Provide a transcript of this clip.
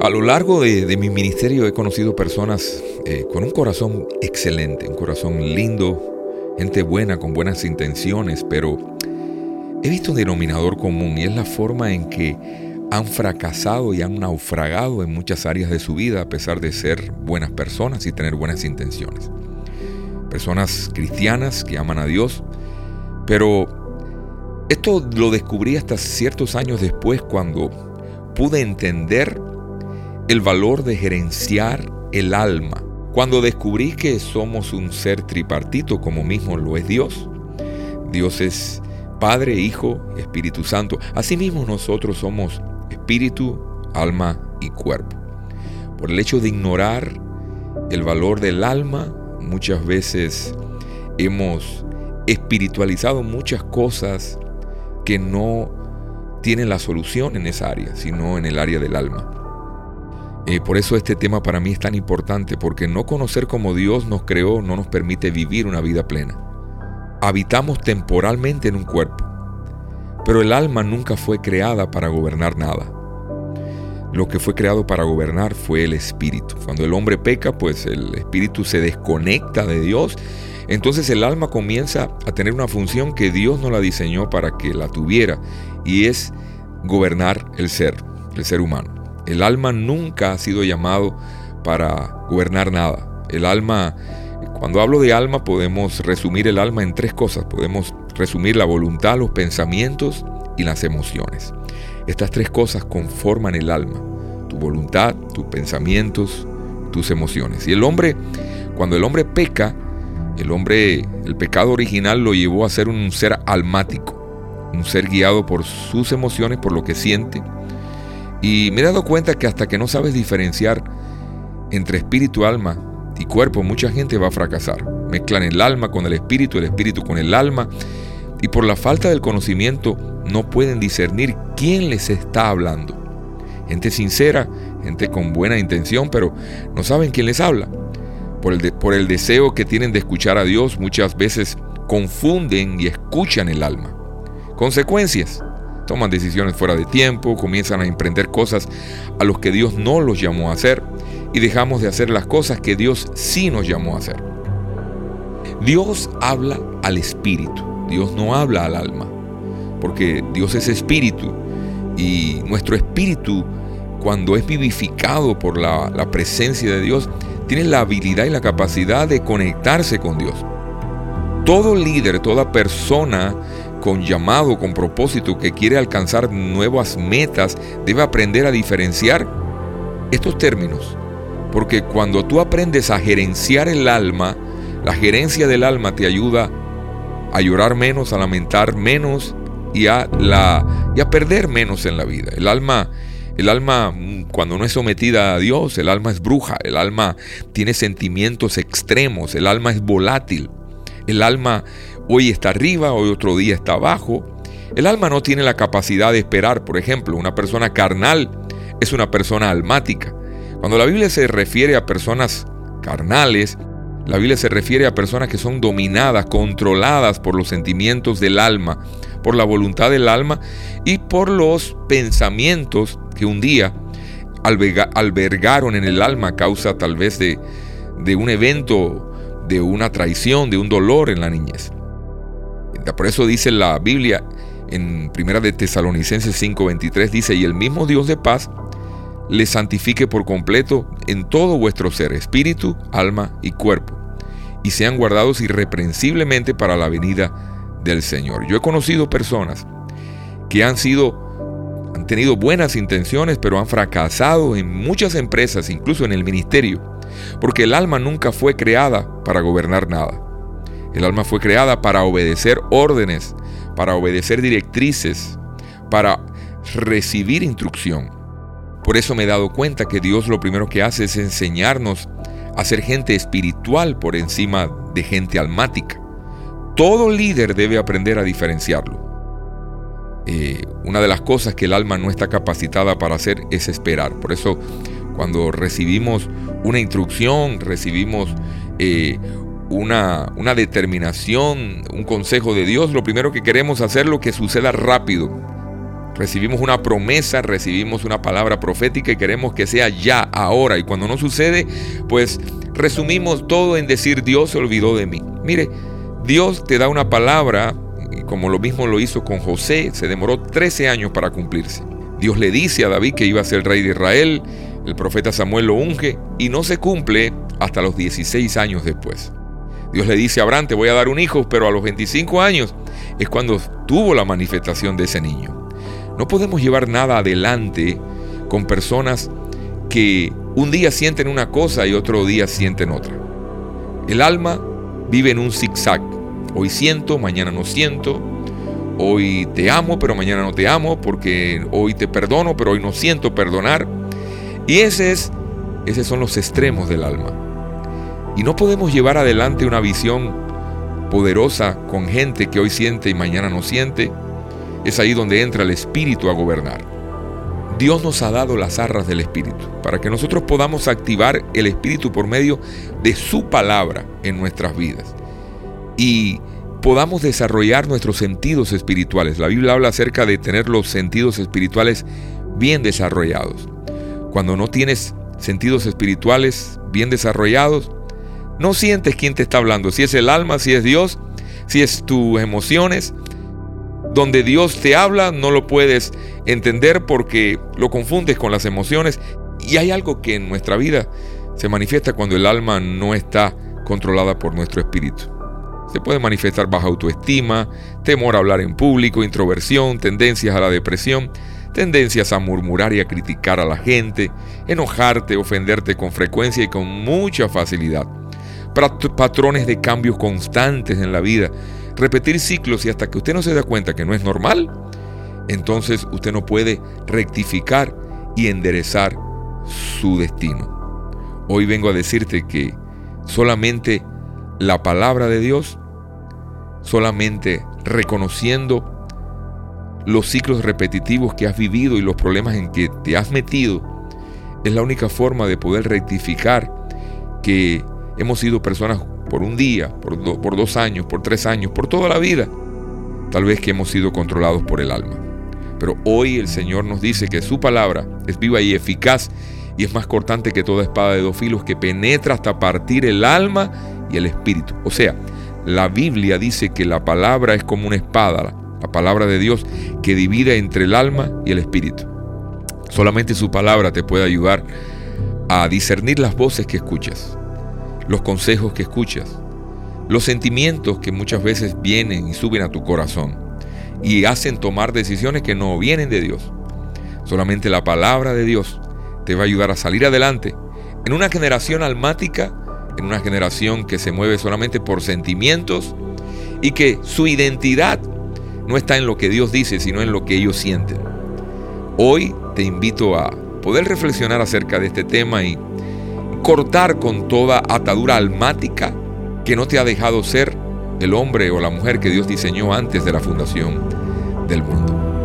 A lo largo de, mi ministerio he conocido personas eh, con un corazón excelente, un corazón lindo, gente buena, con buenas intenciones, pero he visto un denominador común y es la forma en que han fracasado y han naufragado en muchas áreas de su vida a pesar de ser buenas personas y tener buenas intenciones. Personas cristianas que aman a Dios, pero esto lo descubrí hasta ciertos años después cuando pude entender el valor de gerenciar el alma. Cuando descubrí que somos un ser tripartito como mismo lo es Dios, Dios es Padre, Hijo, Espíritu Santo. Asimismo nosotros somos espíritu, alma y cuerpo. Por el hecho de ignorar el valor del alma, muchas veces hemos espiritualizado muchas cosas que no tienen la solución en esa área, sino en el área del alma. Eh, por eso este tema para mí es tan importante, porque no conocer como Dios nos creó no nos permite vivir una vida plena. Habitamos temporalmente en un cuerpo, pero el alma nunca fue creada para gobernar nada. Lo que fue creado para gobernar fue el espíritu. Cuando el hombre peca, pues el espíritu se desconecta de Dios. Entonces el alma comienza a tener una función que Dios no la diseñó para que la tuviera, y es gobernar el ser, el ser humano. El alma nunca ha sido llamado para gobernar nada. El alma, cuando hablo de alma, podemos resumir el alma en tres cosas. Podemos resumir la voluntad, los pensamientos y las emociones. Estas tres cosas conforman el alma. Tu voluntad, tus pensamientos, tus emociones. Y el hombre, cuando el hombre peca, el hombre, el pecado original lo llevó a ser un ser almático, un ser guiado por sus emociones, por lo que siente, y me he dado cuenta que hasta que no sabes diferenciar entre espíritu, alma y cuerpo, mucha gente va a fracasar. Mezclan el alma con el espíritu, el espíritu con el alma. Y por la falta del conocimiento no pueden discernir quién les está hablando. Gente sincera, gente con buena intención, pero no saben quién les habla. Por el, por el deseo que tienen de escuchar a Dios, muchas veces confunden y escuchan el alma. Consecuencias toman decisiones fuera de tiempo, comienzan a emprender cosas a los que Dios no los llamó a hacer y dejamos de hacer las cosas que Dios sí nos llamó a hacer. Dios habla al espíritu, Dios no habla al alma, porque Dios es espíritu y nuestro espíritu cuando es vivificado por la, la presencia de Dios, tiene la habilidad y la capacidad de conectarse con Dios. Todo líder, toda persona con llamado, con propósito, que quiere alcanzar nuevas metas, debe aprender a diferenciar estos términos. Porque cuando tú aprendes a gerenciar el alma, la gerencia del alma te ayuda a llorar menos, a lamentar menos y a, la, y a perder menos en la vida. El alma, el alma, cuando no es sometida a Dios, el alma es bruja, el alma tiene sentimientos extremos, el alma es volátil, el alma Hoy está arriba, hoy otro día está abajo. El alma no tiene la capacidad de esperar. Por ejemplo, una persona carnal es una persona almática. Cuando la Biblia se refiere a personas carnales, la Biblia se refiere a personas que son dominadas, controladas por los sentimientos del alma, por la voluntad del alma y por los pensamientos que un día albergaron en el alma a causa tal vez de, de un evento, de una traición, de un dolor en la niñez. Por eso dice la Biblia en Primera de Tesalonicenses 5:23 dice, "Y el mismo Dios de paz le santifique por completo en todo vuestro ser, espíritu, alma y cuerpo, y sean guardados irreprensiblemente para la venida del Señor." Yo he conocido personas que han sido han tenido buenas intenciones, pero han fracasado en muchas empresas, incluso en el ministerio, porque el alma nunca fue creada para gobernar nada. El alma fue creada para obedecer órdenes, para obedecer directrices, para recibir instrucción. Por eso me he dado cuenta que Dios lo primero que hace es enseñarnos a ser gente espiritual por encima de gente almática. Todo líder debe aprender a diferenciarlo. Eh, una de las cosas que el alma no está capacitada para hacer es esperar. Por eso cuando recibimos una instrucción, recibimos eh, una, una determinación, un consejo de Dios, lo primero que queremos hacer lo que suceda rápido. Recibimos una promesa, recibimos una palabra profética y queremos que sea ya, ahora. Y cuando no sucede, pues resumimos todo en decir Dios se olvidó de mí. Mire, Dios te da una palabra, como lo mismo lo hizo con José, se demoró 13 años para cumplirse. Dios le dice a David que iba a ser rey de Israel, el profeta Samuel lo unge y no se cumple hasta los 16 años después. Dios le dice a Abraham, te voy a dar un hijo, pero a los 25 años es cuando tuvo la manifestación de ese niño. No podemos llevar nada adelante con personas que un día sienten una cosa y otro día sienten otra. El alma vive en un zigzag. Hoy siento, mañana no siento. Hoy te amo, pero mañana no te amo, porque hoy te perdono, pero hoy no siento perdonar. Y ese es, esos son los extremos del alma. Y no podemos llevar adelante una visión poderosa con gente que hoy siente y mañana no siente. Es ahí donde entra el Espíritu a gobernar. Dios nos ha dado las arras del Espíritu para que nosotros podamos activar el Espíritu por medio de su palabra en nuestras vidas y podamos desarrollar nuestros sentidos espirituales. La Biblia habla acerca de tener los sentidos espirituales bien desarrollados. Cuando no tienes sentidos espirituales bien desarrollados, no sientes quién te está hablando, si es el alma, si es Dios, si es tus emociones. Donde Dios te habla no lo puedes entender porque lo confundes con las emociones y hay algo que en nuestra vida se manifiesta cuando el alma no está controlada por nuestro espíritu. Se puede manifestar baja autoestima, temor a hablar en público, introversión, tendencias a la depresión, tendencias a murmurar y a criticar a la gente, enojarte, ofenderte con frecuencia y con mucha facilidad patrones de cambios constantes en la vida, repetir ciclos y hasta que usted no se da cuenta que no es normal, entonces usted no puede rectificar y enderezar su destino. Hoy vengo a decirte que solamente la palabra de Dios, solamente reconociendo los ciclos repetitivos que has vivido y los problemas en que te has metido, es la única forma de poder rectificar que Hemos sido personas por un día, por, dos años, por tres años, por toda la vida. Tal vez que hemos sido controlados por el alma. Pero hoy el Señor nos dice que su palabra es viva y eficaz y es más cortante que toda espada de dos filos que penetra hasta partir el alma y el espíritu. O sea, la Biblia dice que la palabra es como una espada, la palabra de Dios que divide entre el alma y el espíritu. Solamente su palabra te puede ayudar a discernir las voces que escuchas los consejos que escuchas, los sentimientos que muchas veces vienen y suben a tu corazón y hacen tomar decisiones que no vienen de Dios. Solamente la palabra de Dios te va a ayudar a salir adelante en una generación almática, en una generación que se mueve solamente por sentimientos y que su identidad no está en lo que Dios dice, sino en lo que ellos sienten. Hoy te invito a poder reflexionar acerca de este tema y cortar con toda atadura almática que no te ha dejado ser el hombre o la mujer que Dios diseñó antes de la fundación del mundo.